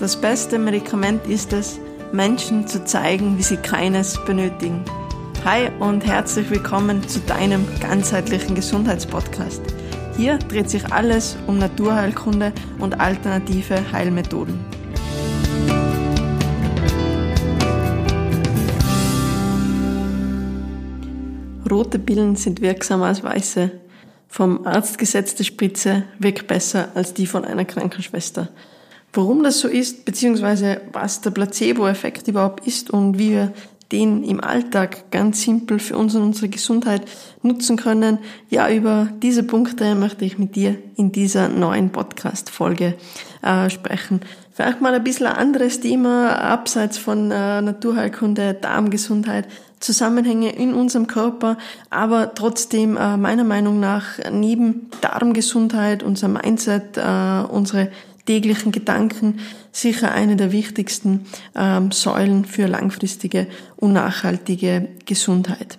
Das beste Medikament ist es, Menschen zu zeigen, wie sie keines benötigen. Hi und herzlich willkommen zu deinem ganzheitlichen Gesundheitspodcast. Hier dreht sich alles um Naturheilkunde und alternative Heilmethoden. Rote Pillen sind wirksamer als weiße. Vom Arzt gesetzte Spritze wirkt besser als die von einer Krankenschwester. Warum das so ist, beziehungsweise was der Placebo-Effekt überhaupt ist und wie wir den im Alltag ganz simpel für uns und unsere Gesundheit nutzen können. Ja, über diese Punkte möchte ich mit dir in dieser neuen Podcast-Folge äh, sprechen. Vielleicht mal ein bisschen ein anderes Thema, abseits von äh, Naturheilkunde, Darmgesundheit, Zusammenhänge in unserem Körper, aber trotzdem äh, meiner Meinung nach neben Darmgesundheit, unser Mindset, äh, unsere täglichen Gedanken sicher eine der wichtigsten ähm, Säulen für langfristige und nachhaltige Gesundheit.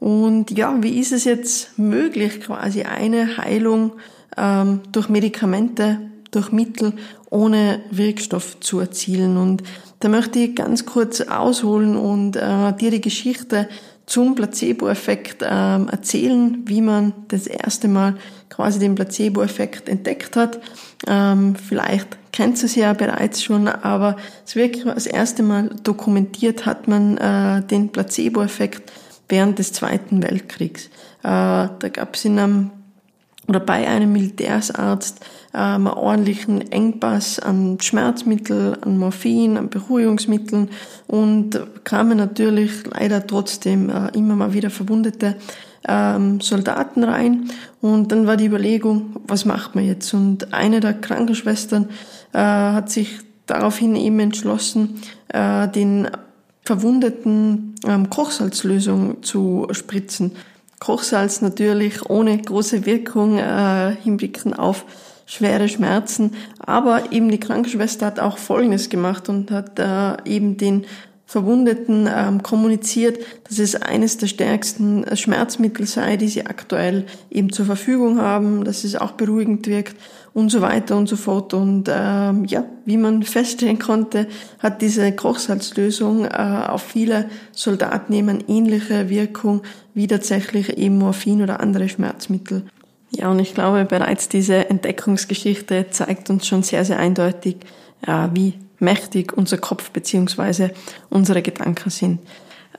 Und ja, wie ist es jetzt möglich, quasi eine Heilung ähm, durch Medikamente, durch Mittel ohne Wirkstoff zu erzielen? Und da möchte ich ganz kurz ausholen und äh, dir die Geschichte zum Placebo-Effekt ähm, erzählen, wie man das erste Mal quasi den Placebo-Effekt entdeckt hat. Ähm, vielleicht kennt es ja bereits schon, aber es wirklich das erste Mal dokumentiert hat man äh, den Placebo-Effekt während des Zweiten Weltkriegs. Äh, da gab es in einem oder bei einem Militärsarzt ähm, einen ordentlichen Engpass an Schmerzmittel, an Morphin, an Beruhigungsmitteln und kamen natürlich leider trotzdem äh, immer mal wieder verwundete ähm, Soldaten rein. Und dann war die Überlegung, was macht man jetzt? Und eine der Krankenschwestern äh, hat sich daraufhin eben entschlossen, äh, den Verwundeten ähm, Kochsalzlösung zu spritzen. Kochsalz natürlich ohne große Wirkung äh, hinblicken auf schwere Schmerzen. Aber eben die Krankenschwester hat auch Folgendes gemacht und hat äh, eben den Verwundeten ähm, kommuniziert, dass es eines der stärksten Schmerzmittel sei, die sie aktuell eben zur Verfügung haben, dass es auch beruhigend wirkt und so weiter und so fort. Und ähm, ja, wie man feststellen konnte, hat diese Kochsalzlösung äh, auf viele eine ähnliche Wirkung wie tatsächlich eben Morphin oder andere Schmerzmittel. Ja, und ich glaube, bereits diese Entdeckungsgeschichte zeigt uns schon sehr, sehr eindeutig, äh, wie mächtig unser Kopf beziehungsweise unsere Gedanken sind.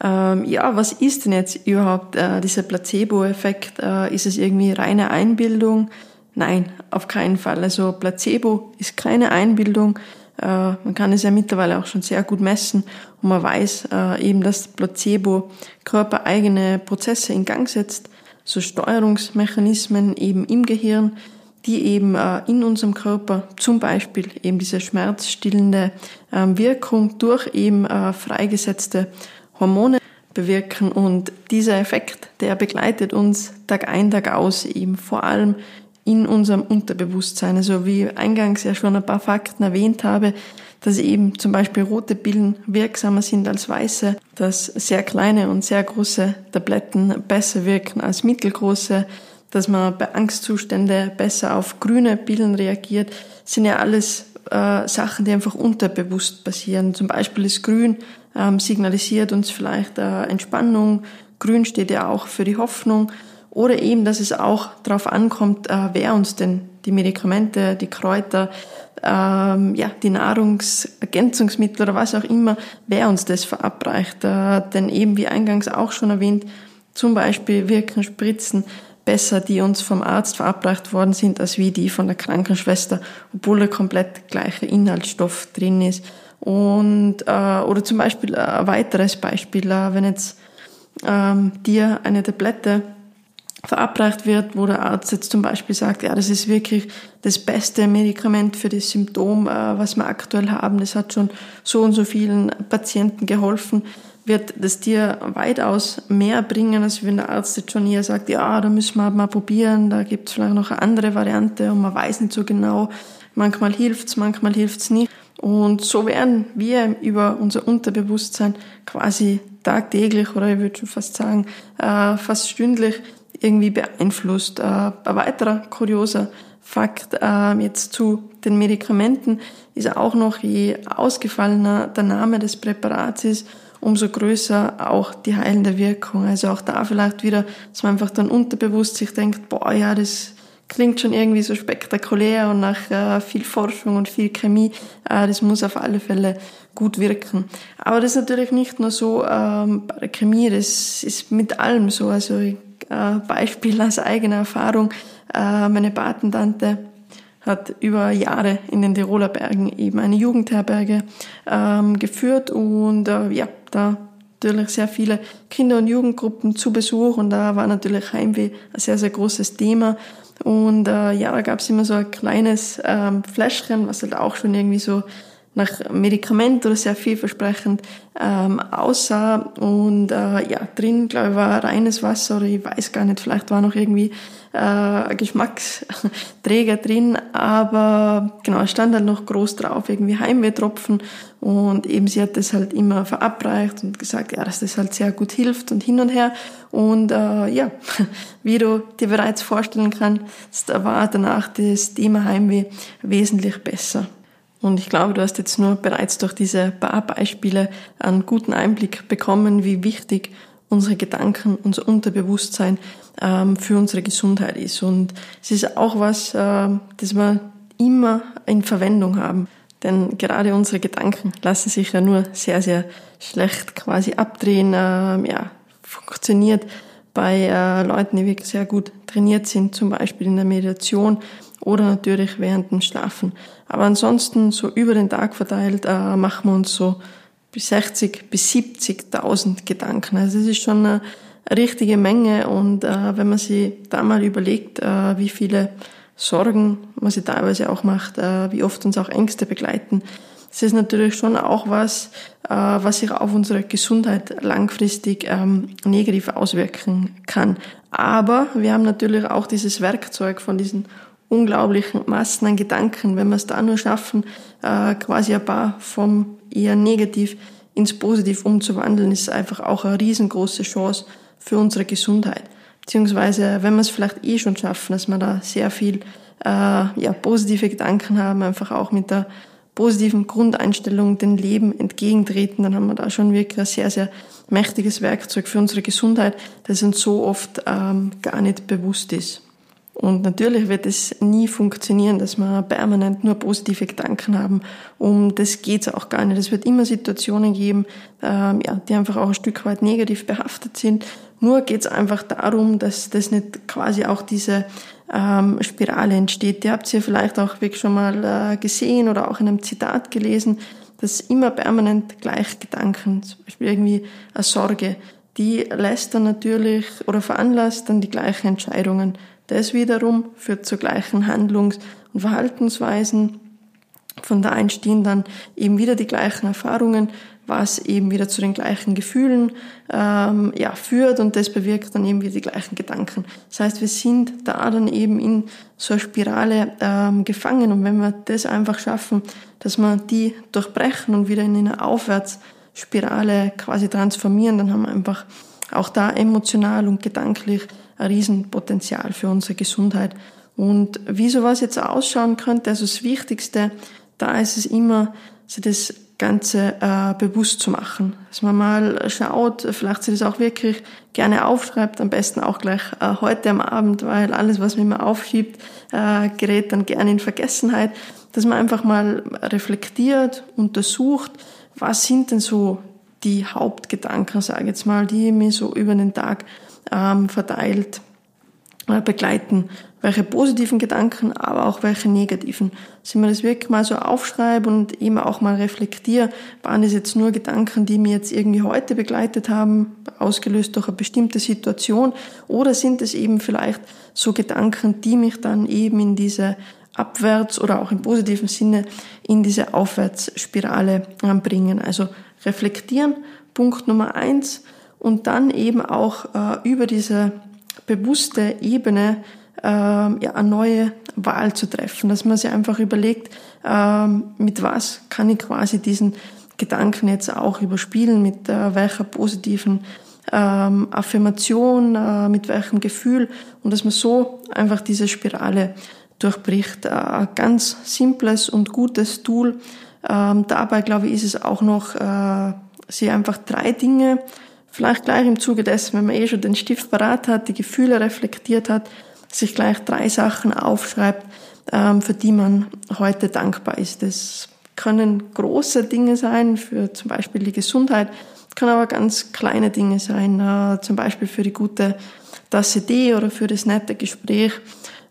Ähm, ja, was ist denn jetzt überhaupt äh, dieser Placebo-Effekt? Äh, ist es irgendwie reine Einbildung? Nein, auf keinen Fall. Also Placebo ist keine Einbildung. Äh, man kann es ja mittlerweile auch schon sehr gut messen und man weiß äh, eben, dass Placebo körpereigene Prozesse in Gang setzt, so Steuerungsmechanismen eben im Gehirn, die eben äh, in unserem Körper zum Beispiel eben diese schmerzstillende ähm, Wirkung durch eben freigesetzte Hormone bewirken und dieser Effekt, der begleitet uns Tag ein, Tag aus eben vor allem in unserem Unterbewusstsein. Also wie eingangs ja schon ein paar Fakten erwähnt habe, dass eben zum Beispiel rote Pillen wirksamer sind als weiße, dass sehr kleine und sehr große Tabletten besser wirken als mittelgroße, dass man bei Angstzustände besser auf grüne Pillen reagiert, sind ja alles äh, Sachen, die einfach unterbewusst passieren. Zum Beispiel ist Grün ähm, signalisiert uns vielleicht äh, Entspannung. Grün steht ja auch für die Hoffnung. Oder eben, dass es auch darauf ankommt, äh, wer uns denn die Medikamente, die Kräuter, ähm, ja, die Nahrungsergänzungsmittel oder was auch immer, wer uns das verabreicht. Äh, denn eben, wie eingangs auch schon erwähnt, zum Beispiel wirken Spritzen besser, die uns vom Arzt verabreicht worden sind, als wie die von der Krankenschwester, obwohl der komplett gleiche Inhaltsstoff drin ist. Und äh, oder zum Beispiel ein weiteres Beispiel, äh, wenn jetzt ähm, dir eine Tablette verabreicht wird, wo der Arzt jetzt zum Beispiel sagt, ja, das ist wirklich das beste Medikament für das Symptom, äh, was wir aktuell haben. Das hat schon so und so vielen Patienten geholfen, wird das dir weitaus mehr bringen, als wenn der Arzt jetzt schon hier sagt, ja, da müssen wir mal probieren, da gibt es vielleicht noch eine andere Variante und man weiß nicht so genau. Manchmal hilft's, manchmal hilft's nicht. Und so werden wir über unser Unterbewusstsein quasi tagtäglich oder ich würde schon fast sagen, äh, fast stündlich irgendwie beeinflusst. Äh, ein weiterer kurioser Fakt äh, jetzt zu den Medikamenten ist auch noch, je ausgefallener der Name des Präparats ist, umso größer auch die heilende Wirkung. Also auch da vielleicht wieder, dass man einfach dann unterbewusst sich denkt, boah, ja, das klingt schon irgendwie so spektakulär und nach äh, viel Forschung und viel Chemie, äh, das muss auf alle Fälle gut wirken. Aber das ist natürlich nicht nur so ähm, bei der Chemie, das ist mit allem so. Also äh, Beispiel aus eigener Erfahrung, äh, meine Patentante hat über Jahre in den Tiroler Bergen eben eine Jugendherberge ähm, geführt und äh, ja, da natürlich sehr viele Kinder- und Jugendgruppen zu Besuch und da war natürlich Heimweh ein sehr, sehr großes Thema. Und äh, ja, da gab es immer so ein kleines ähm, Fläschchen, was halt auch schon irgendwie so nach Medikament oder sehr vielversprechend ähm, aussah. Und äh, ja, drin, glaube ich, war reines Wasser oder ich weiß gar nicht, vielleicht war noch irgendwie äh, Geschmacksträger drin, aber genau, es stand halt noch groß drauf, irgendwie Heimwehtropfen und eben sie hat das halt immer verabreicht und gesagt, ja, dass das halt sehr gut hilft und hin und her und äh, ja, wie du dir bereits vorstellen kannst, war danach das Thema Heimweh wesentlich besser. Und ich glaube, du hast jetzt nur bereits durch diese paar Beispiele einen guten Einblick bekommen, wie wichtig unsere Gedanken, unser Unterbewusstsein ähm, für unsere Gesundheit ist. Und es ist auch was, äh, das wir immer in Verwendung haben. Denn gerade unsere Gedanken lassen sich ja nur sehr, sehr schlecht quasi abdrehen. Ähm, ja, funktioniert bei äh, Leuten, die wirklich sehr gut trainiert sind, zum Beispiel in der Meditation oder natürlich während dem Schlafen. Aber ansonsten so über den Tag verteilt äh, machen wir uns so bis 60 bis 70.000 Gedanken. Also das ist schon eine richtige Menge und äh, wenn man sich da mal überlegt, äh, wie viele Sorgen man sich teilweise auch macht, äh, wie oft uns auch Ängste begleiten, das ist natürlich schon auch was, äh, was sich auf unsere Gesundheit langfristig ähm, negativ auswirken kann. Aber wir haben natürlich auch dieses Werkzeug von diesen unglaublichen Massen an Gedanken, wenn wir es da nur schaffen, äh, quasi ein paar vom eher negativ ins Positiv umzuwandeln, ist einfach auch eine riesengroße Chance für unsere Gesundheit. Beziehungsweise, wenn wir es vielleicht eh schon schaffen, dass wir da sehr viel äh, ja, positive Gedanken haben, einfach auch mit der positiven Grundeinstellung dem Leben entgegentreten, dann haben wir da schon wirklich ein sehr, sehr mächtiges Werkzeug für unsere Gesundheit, das uns so oft ähm, gar nicht bewusst ist. Und natürlich wird es nie funktionieren, dass wir permanent nur positive Gedanken haben. Um das geht's auch gar nicht. Es wird immer Situationen geben, ähm, ja, die einfach auch ein Stück weit negativ behaftet sind. Nur geht's einfach darum, dass das nicht quasi auch diese ähm, Spirale entsteht. Die habt ihr vielleicht auch wirklich schon mal äh, gesehen oder auch in einem Zitat gelesen, dass immer permanent gleich Gedanken, zum Beispiel irgendwie eine Sorge, die lässt dann natürlich oder veranlasst dann die gleichen Entscheidungen das wiederum führt zu gleichen Handlungs- und Verhaltensweisen. Von da entstehen dann eben wieder die gleichen Erfahrungen, was eben wieder zu den gleichen Gefühlen ähm, ja, führt und das bewirkt dann eben wieder die gleichen Gedanken. Das heißt, wir sind da dann eben in so einer Spirale ähm, gefangen und wenn wir das einfach schaffen, dass wir die durchbrechen und wieder in eine Aufwärtsspirale quasi transformieren, dann haben wir einfach auch da emotional und gedanklich ein Riesenpotenzial für unsere Gesundheit. Und wie sowas jetzt ausschauen könnte, also das Wichtigste, da ist es immer, sich das Ganze äh, bewusst zu machen. Dass man mal schaut, vielleicht sich das auch wirklich gerne aufschreibt, am besten auch gleich äh, heute am Abend, weil alles, was man immer aufschiebt, äh, gerät dann gerne in Vergessenheit. Dass man einfach mal reflektiert, untersucht, was sind denn so die Hauptgedanken, sage ich jetzt mal, die mir so über den Tag ähm, verteilt äh, begleiten. Welche positiven Gedanken, aber auch welche negativen. Dass ich mir das wirklich mal so aufschreibe und eben auch mal reflektiere, waren das jetzt nur Gedanken, die mir jetzt irgendwie heute begleitet haben, ausgelöst durch eine bestimmte Situation, oder sind es eben vielleicht so Gedanken, die mich dann eben in diese abwärts oder auch im positiven Sinne in diese Aufwärtsspirale bringen. Also reflektieren, Punkt Nummer eins, und dann eben auch äh, über diese bewusste Ebene äh, ja, eine neue Wahl zu treffen, dass man sich einfach überlegt, äh, mit was kann ich quasi diesen Gedanken jetzt auch überspielen, mit äh, welcher positiven ähm, Affirmation, äh, mit welchem Gefühl und dass man so einfach diese Spirale durchbricht. Ein ganz simples und gutes Tool. Ähm, dabei, glaube ich, ist es auch noch, äh, sie einfach drei Dinge, vielleicht gleich im Zuge dessen, wenn man eh schon den Stift parat hat, die Gefühle reflektiert hat, sich gleich drei Sachen aufschreibt, ähm, für die man heute dankbar ist. Das können große Dinge sein, für zum Beispiel die Gesundheit, kann aber ganz kleine Dinge sein, äh, zum Beispiel für die gute Tasse Tee oder für das nette Gespräch,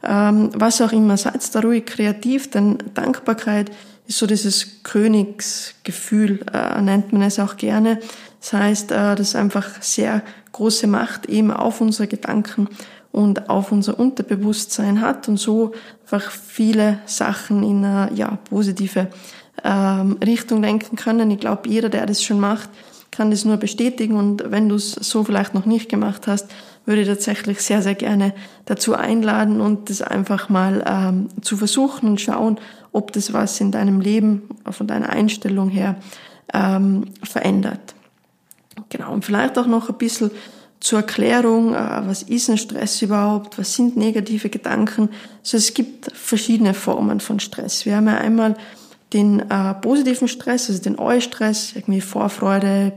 ähm, was auch immer. Seid da ruhig kreativ, denn Dankbarkeit ist so dieses Königsgefühl, äh, nennt man es auch gerne. Das heißt, äh, das einfach sehr große Macht eben auf unsere Gedanken und auf unser Unterbewusstsein hat und so einfach viele Sachen in eine ja, positive ähm, Richtung lenken können. Ich glaube, jeder, der das schon macht, kann das nur bestätigen und wenn du es so vielleicht noch nicht gemacht hast, würde ich tatsächlich sehr, sehr gerne dazu einladen und das einfach mal ähm, zu versuchen und schauen, ob das was in deinem Leben, von deiner Einstellung her ähm, verändert. Genau, und vielleicht auch noch ein bisschen zur Erklärung, äh, was ist ein Stress überhaupt, was sind negative Gedanken. Also es gibt verschiedene Formen von Stress. Wir haben ja einmal den äh, positiven Stress, also den Eustress, irgendwie Vorfreude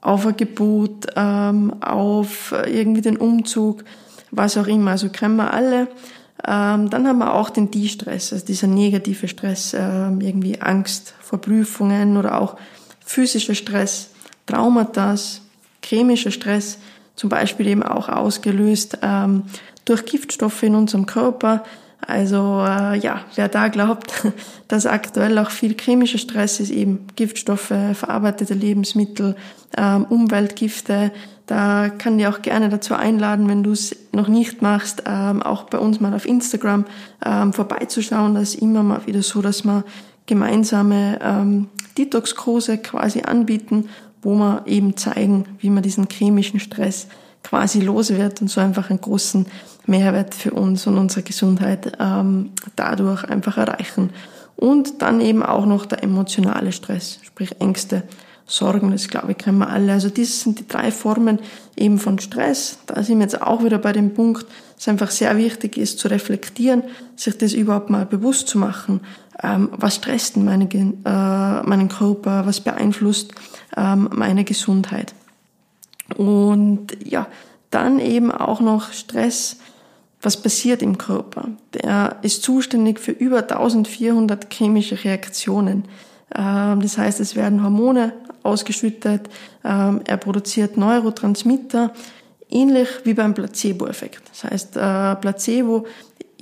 auf ein Gebot, ähm, auf irgendwie den Umzug, was auch immer. Also kennen wir alle. Ähm, dann haben wir auch den Die-Stress, also dieser negative Stress, ähm, irgendwie Angst vor Prüfungen oder auch physischer Stress, Traumata, chemischer Stress, zum Beispiel eben auch ausgelöst ähm, durch Giftstoffe in unserem Körper, also äh, ja, wer da glaubt, dass aktuell auch viel chemischer Stress ist, eben Giftstoffe, verarbeitete Lebensmittel, ähm, Umweltgifte, da kann ich auch gerne dazu einladen, wenn du es noch nicht machst, ähm, auch bei uns mal auf Instagram ähm, vorbeizuschauen. Das ist immer mal wieder so, dass wir gemeinsame ähm, Detox-Kurse quasi anbieten, wo wir eben zeigen, wie man diesen chemischen Stress quasi los wird und so einfach einen großen Mehrwert für uns und unsere Gesundheit ähm, dadurch einfach erreichen. Und dann eben auch noch der emotionale Stress, sprich Ängste, Sorgen, das glaube ich kennen wir alle. Also das sind die drei Formen eben von Stress. Da sind wir jetzt auch wieder bei dem Punkt, dass einfach sehr wichtig ist zu reflektieren, sich das überhaupt mal bewusst zu machen. Ähm, was stresst meine, äh, meinen Körper? Was beeinflusst ähm, meine Gesundheit? Und ja, dann eben auch noch Stress, was passiert im Körper. Der ist zuständig für über 1400 chemische Reaktionen. Ähm, das heißt, es werden Hormone ausgeschüttet, ähm, er produziert Neurotransmitter, ähnlich wie beim Placebo-Effekt. Das heißt, äh, Placebo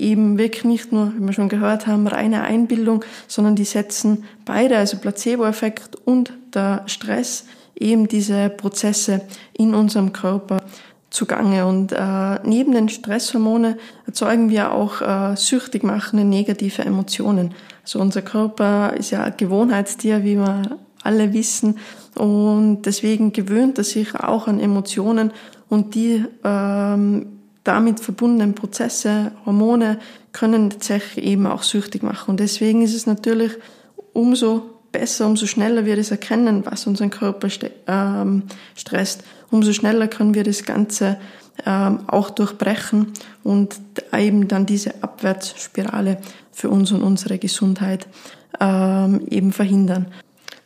eben wirklich nicht nur, wie wir schon gehört haben, reine Einbildung, sondern die setzen beide, also Placebo-Effekt und der Stress, eben diese Prozesse in unserem Körper zugange. Und äh, neben den Stresshormone erzeugen wir auch äh, süchtig machende negative Emotionen. Also unser Körper ist ja ein Gewohnheitstier, wie wir alle wissen. Und deswegen gewöhnt er sich auch an Emotionen und die ähm, damit verbundenen Prozesse, Hormone können tatsächlich eben auch süchtig machen. Und deswegen ist es natürlich umso besser, umso schneller wir das erkennen, was unseren Körper ähm, stresst, umso schneller können wir das Ganze ähm, auch durchbrechen und eben dann diese Abwärtsspirale für uns und unsere Gesundheit ähm, eben verhindern.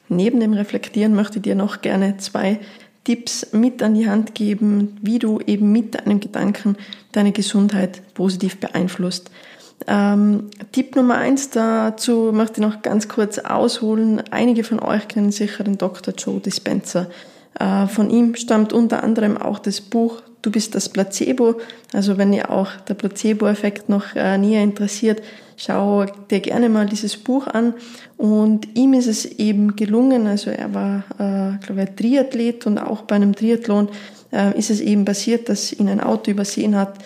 Neben dem Reflektieren möchte ich dir noch gerne zwei Tipps mit an die Hand geben, wie du eben mit deinem Gedanken deine Gesundheit positiv beeinflusst. Ähm, Tipp Nummer eins dazu möchte ich noch ganz kurz ausholen. Einige von euch kennen sicher den Dr. Joe Dispenza. Äh, von ihm stammt unter anderem auch das Buch Du bist das Placebo. Also wenn ihr auch der Placebo-Effekt noch äh, näher interessiert, schau dir gerne mal dieses Buch an. Und ihm ist es eben gelungen, also er war, äh, glaube ich, Triathlet und auch bei einem Triathlon äh, ist es eben passiert, dass ihn ein Auto übersehen hat.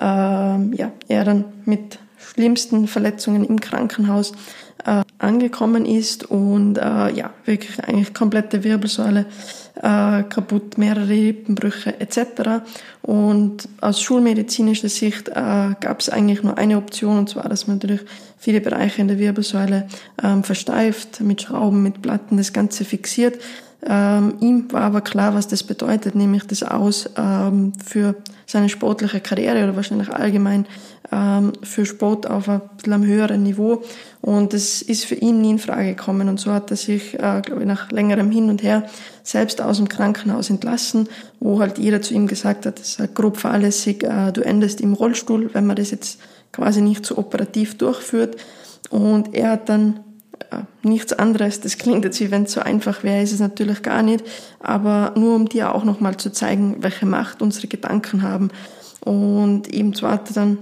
Äh, ja, er dann mit schlimmsten Verletzungen im Krankenhaus äh, angekommen ist und äh, ja, wirklich eigentlich komplette Wirbelsäule äh, kaputt, mehrere Rippenbrüche etc. Und aus schulmedizinischer Sicht äh, gab es eigentlich nur eine Option und zwar, dass man natürlich viele Bereiche in der Wirbelsäule ähm, versteift, mit Schrauben, mit Platten das Ganze fixiert. Ähm, ihm war aber klar, was das bedeutet, nämlich das Aus ähm, für seine sportliche Karriere oder wahrscheinlich allgemein ähm, für Sport auf einem höheren Niveau. Und das ist für ihn nie in Frage gekommen. Und so hat er sich, äh, glaube ich, nach längerem Hin und Her selbst aus dem Krankenhaus entlassen, wo halt jeder zu ihm gesagt hat, das ist halt grob fahrlässig, äh, du endest im Rollstuhl, wenn man das jetzt quasi nicht so operativ durchführt. Und er hat dann nichts anderes. Das klingt jetzt wie wenn es so einfach wäre, ist es natürlich gar nicht. Aber nur um dir auch nochmal zu zeigen, welche Macht unsere Gedanken haben. Und eben zwar dann,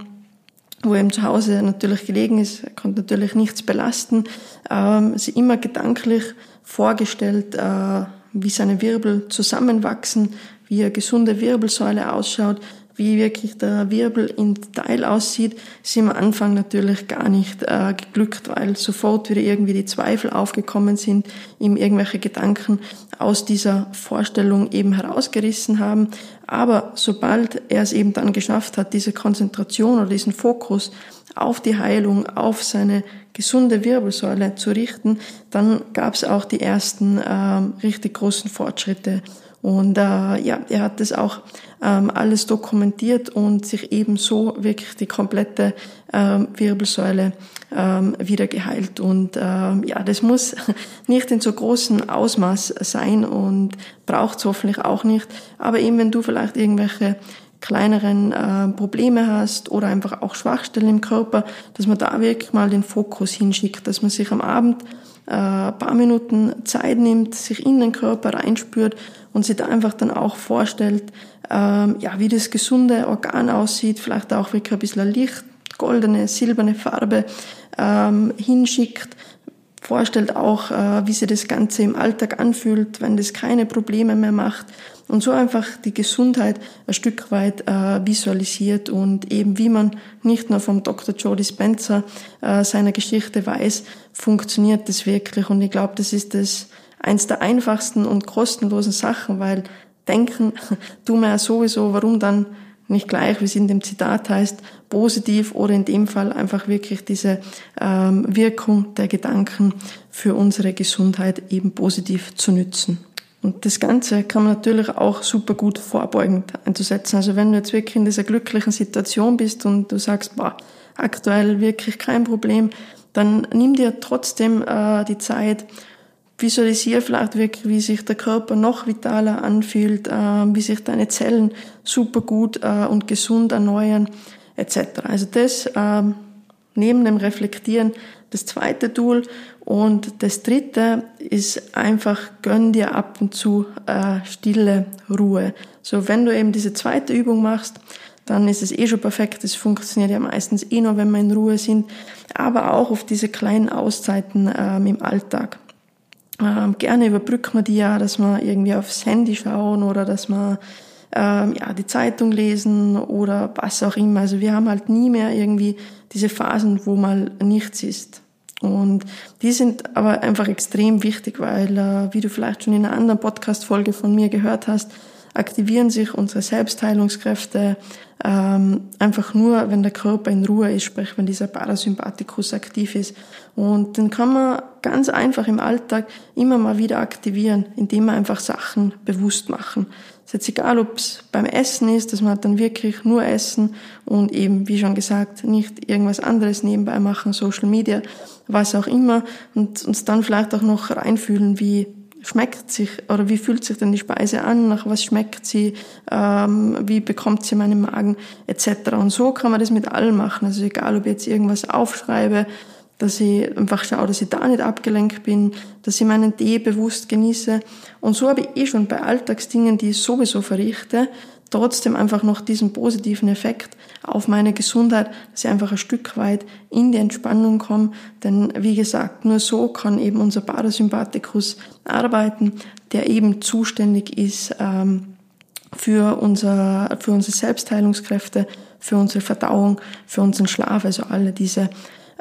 wo er eben zu Hause natürlich gelegen ist, er konnte natürlich nichts belasten, ähm, sie immer gedanklich vorgestellt, äh, wie seine Wirbel zusammenwachsen, wie eine gesunde Wirbelsäule ausschaut, wie wirklich der Wirbel im Detail aussieht, ist ihm am Anfang natürlich gar nicht äh, geglückt, weil sofort wieder irgendwie die Zweifel aufgekommen sind, ihm irgendwelche Gedanken aus dieser Vorstellung eben herausgerissen haben. Aber sobald er es eben dann geschafft hat, diese Konzentration oder diesen Fokus auf die Heilung, auf seine gesunde Wirbelsäule zu richten, dann gab es auch die ersten äh, richtig großen Fortschritte. Und äh, ja, er hat das auch ähm, alles dokumentiert und sich ebenso wirklich die komplette ähm, Wirbelsäule ähm, wieder geheilt. Und ähm, ja, das muss nicht in so großem Ausmaß sein und braucht es hoffentlich auch nicht. Aber eben wenn du vielleicht irgendwelche kleineren äh, Probleme hast oder einfach auch Schwachstellen im Körper, dass man da wirklich mal den Fokus hinschickt, dass man sich am Abend äh, paar Minuten Zeit nimmt, sich in den Körper reinspürt und sich da einfach dann auch vorstellt, ähm, ja, wie das gesunde Organ aussieht, vielleicht auch wirklich ein bisschen Licht, goldene, silberne Farbe ähm, hinschickt, vorstellt auch, äh, wie sich das Ganze im Alltag anfühlt, wenn das keine Probleme mehr macht und so einfach die Gesundheit ein Stück weit äh, visualisiert und eben wie man nicht nur vom Dr. Jody Spencer äh, seiner Geschichte weiß, funktioniert das wirklich und ich glaube, das ist das eins der einfachsten und kostenlosen Sachen, weil denken tun wir ja sowieso, warum dann nicht gleich, wie es in dem Zitat heißt, positiv oder in dem Fall einfach wirklich diese ähm, Wirkung der Gedanken für unsere Gesundheit eben positiv zu nützen. Und das Ganze kann man natürlich auch super gut vorbeugend einzusetzen. Also wenn du jetzt wirklich in dieser glücklichen Situation bist und du sagst, boah, aktuell wirklich kein Problem, dann nimm dir trotzdem äh, die Zeit, visualisiere vielleicht wirklich, wie sich der Körper noch vitaler anfühlt, äh, wie sich deine Zellen super gut äh, und gesund erneuern, etc. Also das äh, neben dem Reflektieren das zweite Tool und das dritte ist einfach, gönn dir ab und zu äh, stille Ruhe. So, wenn du eben diese zweite Übung machst, dann ist es eh schon perfekt. Es funktioniert ja meistens eh nur, wenn wir in Ruhe sind, aber auch auf diese kleinen Auszeiten ähm, im Alltag. Ähm, gerne überbrücken wir die ja, dass wir irgendwie aufs Handy schauen oder dass wir ähm, ja, die Zeitung lesen oder was auch immer. Also wir haben halt nie mehr irgendwie diese Phasen, wo mal nichts ist. Und die sind aber einfach extrem wichtig, weil, äh, wie du vielleicht schon in einer anderen Podcast-Folge von mir gehört hast, aktivieren sich unsere Selbstheilungskräfte ähm, einfach nur, wenn der Körper in Ruhe ist, sprich wenn dieser Parasympathikus aktiv ist. Und den kann man ganz einfach im Alltag immer mal wieder aktivieren, indem man einfach Sachen bewusst machen. Es ist jetzt egal, ob es beim Essen ist, dass man dann wirklich nur essen und eben, wie schon gesagt, nicht irgendwas anderes nebenbei machen, Social Media, was auch immer, und uns dann vielleicht auch noch reinfühlen, wie schmeckt sich oder wie fühlt sich denn die Speise an, nach was schmeckt sie, ähm, wie bekommt sie meinen Magen etc. Und so kann man das mit allem machen. Also egal, ob ich jetzt irgendwas aufschreibe, dass ich einfach schaue, dass ich da nicht abgelenkt bin, dass ich meinen Tee bewusst genieße. Und so habe ich eh schon bei Alltagsdingen, die ich sowieso verrichte, trotzdem einfach noch diesen positiven Effekt auf meine Gesundheit, dass ich einfach ein Stück weit in die Entspannung komme. Denn wie gesagt, nur so kann eben unser Parasympathikus arbeiten, der eben zuständig ist ähm, für, unser, für unsere Selbstheilungskräfte, für unsere Verdauung, für unseren Schlaf, also alle diese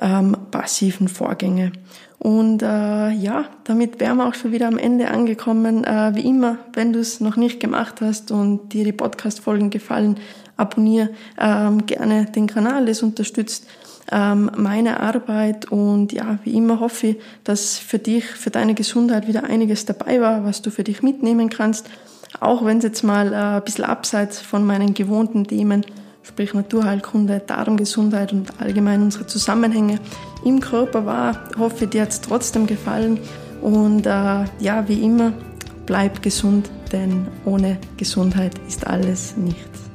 ähm, passiven Vorgänge. Und äh, ja, damit wären wir auch schon wieder am Ende angekommen. Äh, wie immer, wenn du es noch nicht gemacht hast und dir die Podcast-Folgen gefallen, abonniere ähm, gerne den Kanal, das unterstützt ähm, meine Arbeit und ja, wie immer hoffe ich, dass für dich, für deine Gesundheit wieder einiges dabei war, was du für dich mitnehmen kannst. Auch wenn es jetzt mal äh, ein bisschen abseits von meinen gewohnten Themen, sprich Naturheilkunde, Darmgesundheit und allgemein unsere Zusammenhänge im Körper war, hoffe dir hat es trotzdem gefallen. Und äh, ja, wie immer, bleib gesund, denn ohne Gesundheit ist alles nichts.